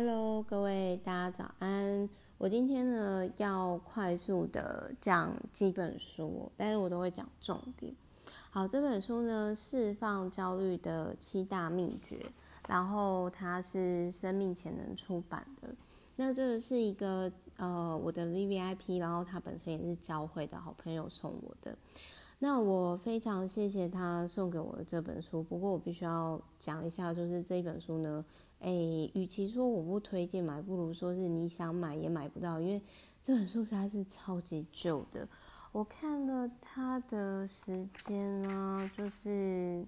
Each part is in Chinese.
Hello，各位大家早安。我今天呢要快速的讲几本书，但是我都会讲重点。好，这本书呢释放焦虑的七大秘诀，然后它是生命潜能出版的。那这个是一个呃我的 VVIP，然后他本身也是教会的好朋友送我的。那我非常谢谢他送给我的这本书，不过我必须要讲一下，就是这本书呢，诶，与其说我不推荐买，不如说是你想买也买不到，因为这本书实在是超级旧的。我看了它的时间呢，就是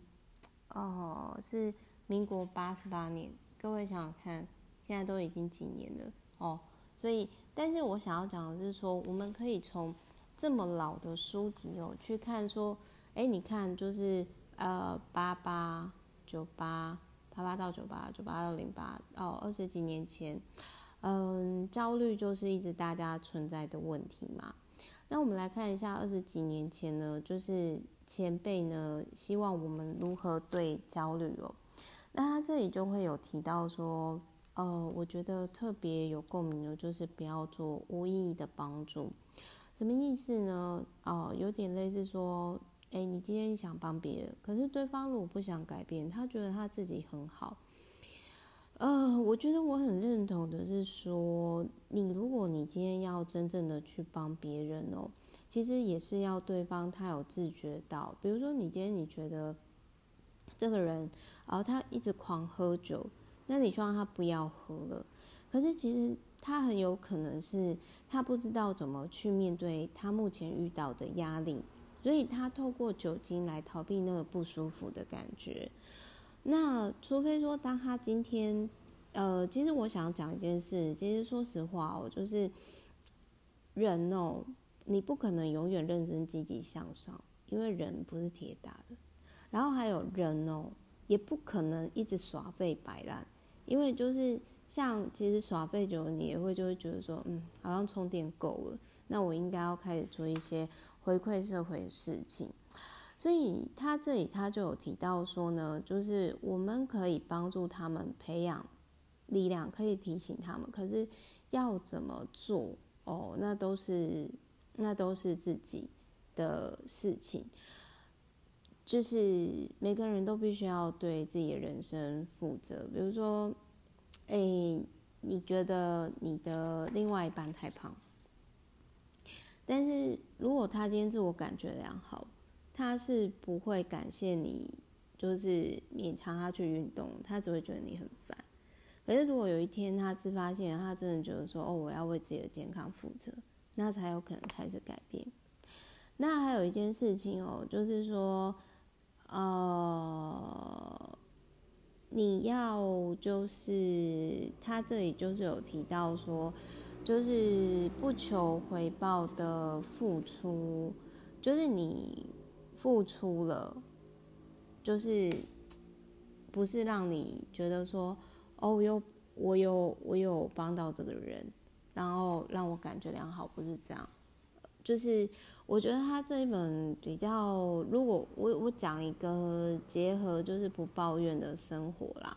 哦，是民国八十八年，各位想想看，现在都已经几年了哦，所以，但是我想要讲的是说，我们可以从。这么老的书籍哦，去看说，哎，你看就是呃八八九八八八到九八九八到零八哦，二十几年前，嗯，焦虑就是一直大家存在的问题嘛。那我们来看一下二十几年前呢，就是前辈呢希望我们如何对焦虑哦。那他这里就会有提到说，呃，我觉得特别有共鸣的，就是不要做无意义的帮助。什么意思呢？哦，有点类似说，哎，你今天想帮别人，可是对方如果不想改变，他觉得他自己很好。呃，我觉得我很认同的是说，你如果你今天要真正的去帮别人哦，其实也是要对方他有自觉到。比如说，你今天你觉得这个人，然后他一直狂喝酒，那你希望他不要喝了，可是其实。他很有可能是他不知道怎么去面对他目前遇到的压力，所以他透过酒精来逃避那个不舒服的感觉。那除非说，当他今天，呃，其实我想讲一件事，其实说实话哦，就是人哦，你不可能永远认真积极向上，因为人不是铁打的。然后还有人哦，也不可能一直耍废摆烂，因为就是。像其实耍废久了，你也会就会觉得说，嗯，好像充电够了，那我应该要开始做一些回馈社会的事情。所以他这里他就有提到说呢，就是我们可以帮助他们培养力量，可以提醒他们，可是要怎么做哦，那都是那都是自己的事情，就是每个人都必须要对自己的人生负责，比如说。哎，你觉得你的另外一半太胖，但是如果他今天自我感觉良好，他是不会感谢你，就是勉强他去运动，他只会觉得你很烦。可是如果有一天他自发现，他真的觉得说，哦，我要为自己的健康负责，那才有可能开始改变。那还有一件事情哦，就是说，呃。你要就是他这里就是有提到说，就是不求回报的付出，就是你付出了，就是不是让你觉得说哦，我有我有我有帮到这个人，然后让我感觉良好，不是这样，就是。我觉得他这一本比较，如果我我讲一个结合，就是不抱怨的生活啦，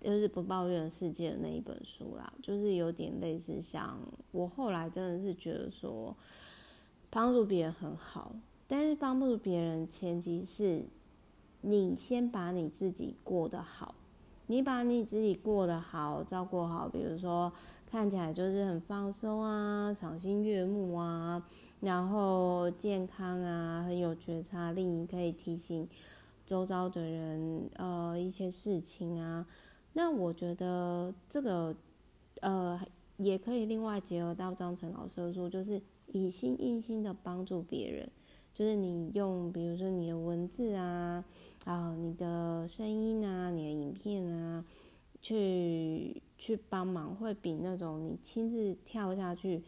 就是不抱怨世界的那一本书啦，就是有点类似像我后来真的是觉得说，帮助别人很好，但是帮助别人前提是你先把你自己过得好，你把你自己过得好，照顾好，比如说看起来就是很放松啊，赏心悦目啊。然后健康啊，很有觉察力，可以提醒周遭的人，呃，一些事情啊。那我觉得这个，呃，也可以另外结合到张晨老师的书，就是以心印心的帮助别人，就是你用，比如说你的文字啊，啊，你的声音啊，你的影片啊，去去帮忙，会比那种你亲自跳下去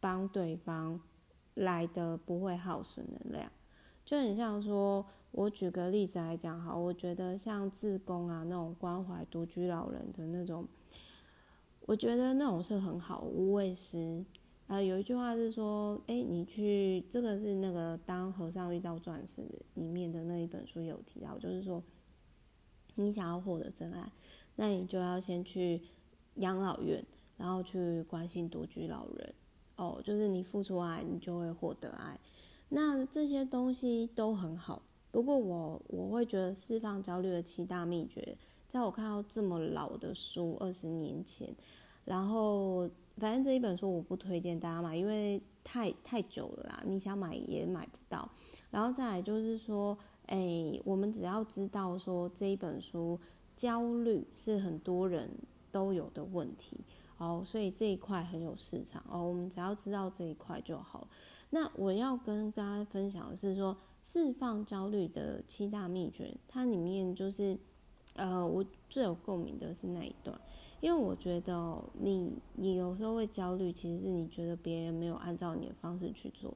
帮对方。来的不会耗损能量，就很像说，我举个例子来讲哈，我觉得像自工啊那种关怀独居老人的那种，我觉得那种是很好无畏师。啊，有一句话是说，哎，你去这个是那个当和尚遇到钻石里面的那一本书有提到，就是说，你想要获得真爱，那你就要先去养老院，然后去关心独居老人。哦，就是你付出爱，你就会获得爱。那这些东西都很好。不过我我会觉得释放焦虑的七大秘诀，在我看到这么老的书，二十年前，然后反正这一本书我不推荐大家买，因为太太久了啦，你想买也买不到。然后再来就是说，哎，我们只要知道说这一本书，焦虑是很多人都有的问题，哦，所以这一块很有市场哦，我们只要知道这一块就好。那我要跟大家分享的是说，释放焦虑的七大秘诀，它里面就是，呃，我最有共鸣的是那一段，因为我觉得你你有时候会焦虑，其实是你觉得别人没有按照你的方式去做，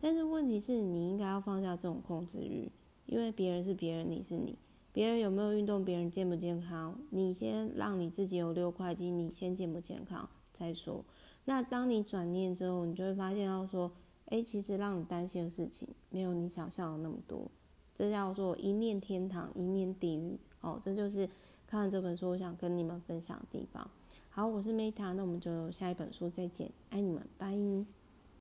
但是问题是你应该要放下这种控制欲，因为别人是别人，你是你，别人有没有运动，别人健不健康，你先让你自己有六块肌，你先健不健康再说。那当你转念之后，你就会发现到说。哎，其实让你担心的事情没有你想象的那么多，这叫做一念天堂，一念地狱。哦，这就是看完这本书我想跟你们分享的地方。好，我是 Meta，那我们就下一本书再见，爱你们，拜。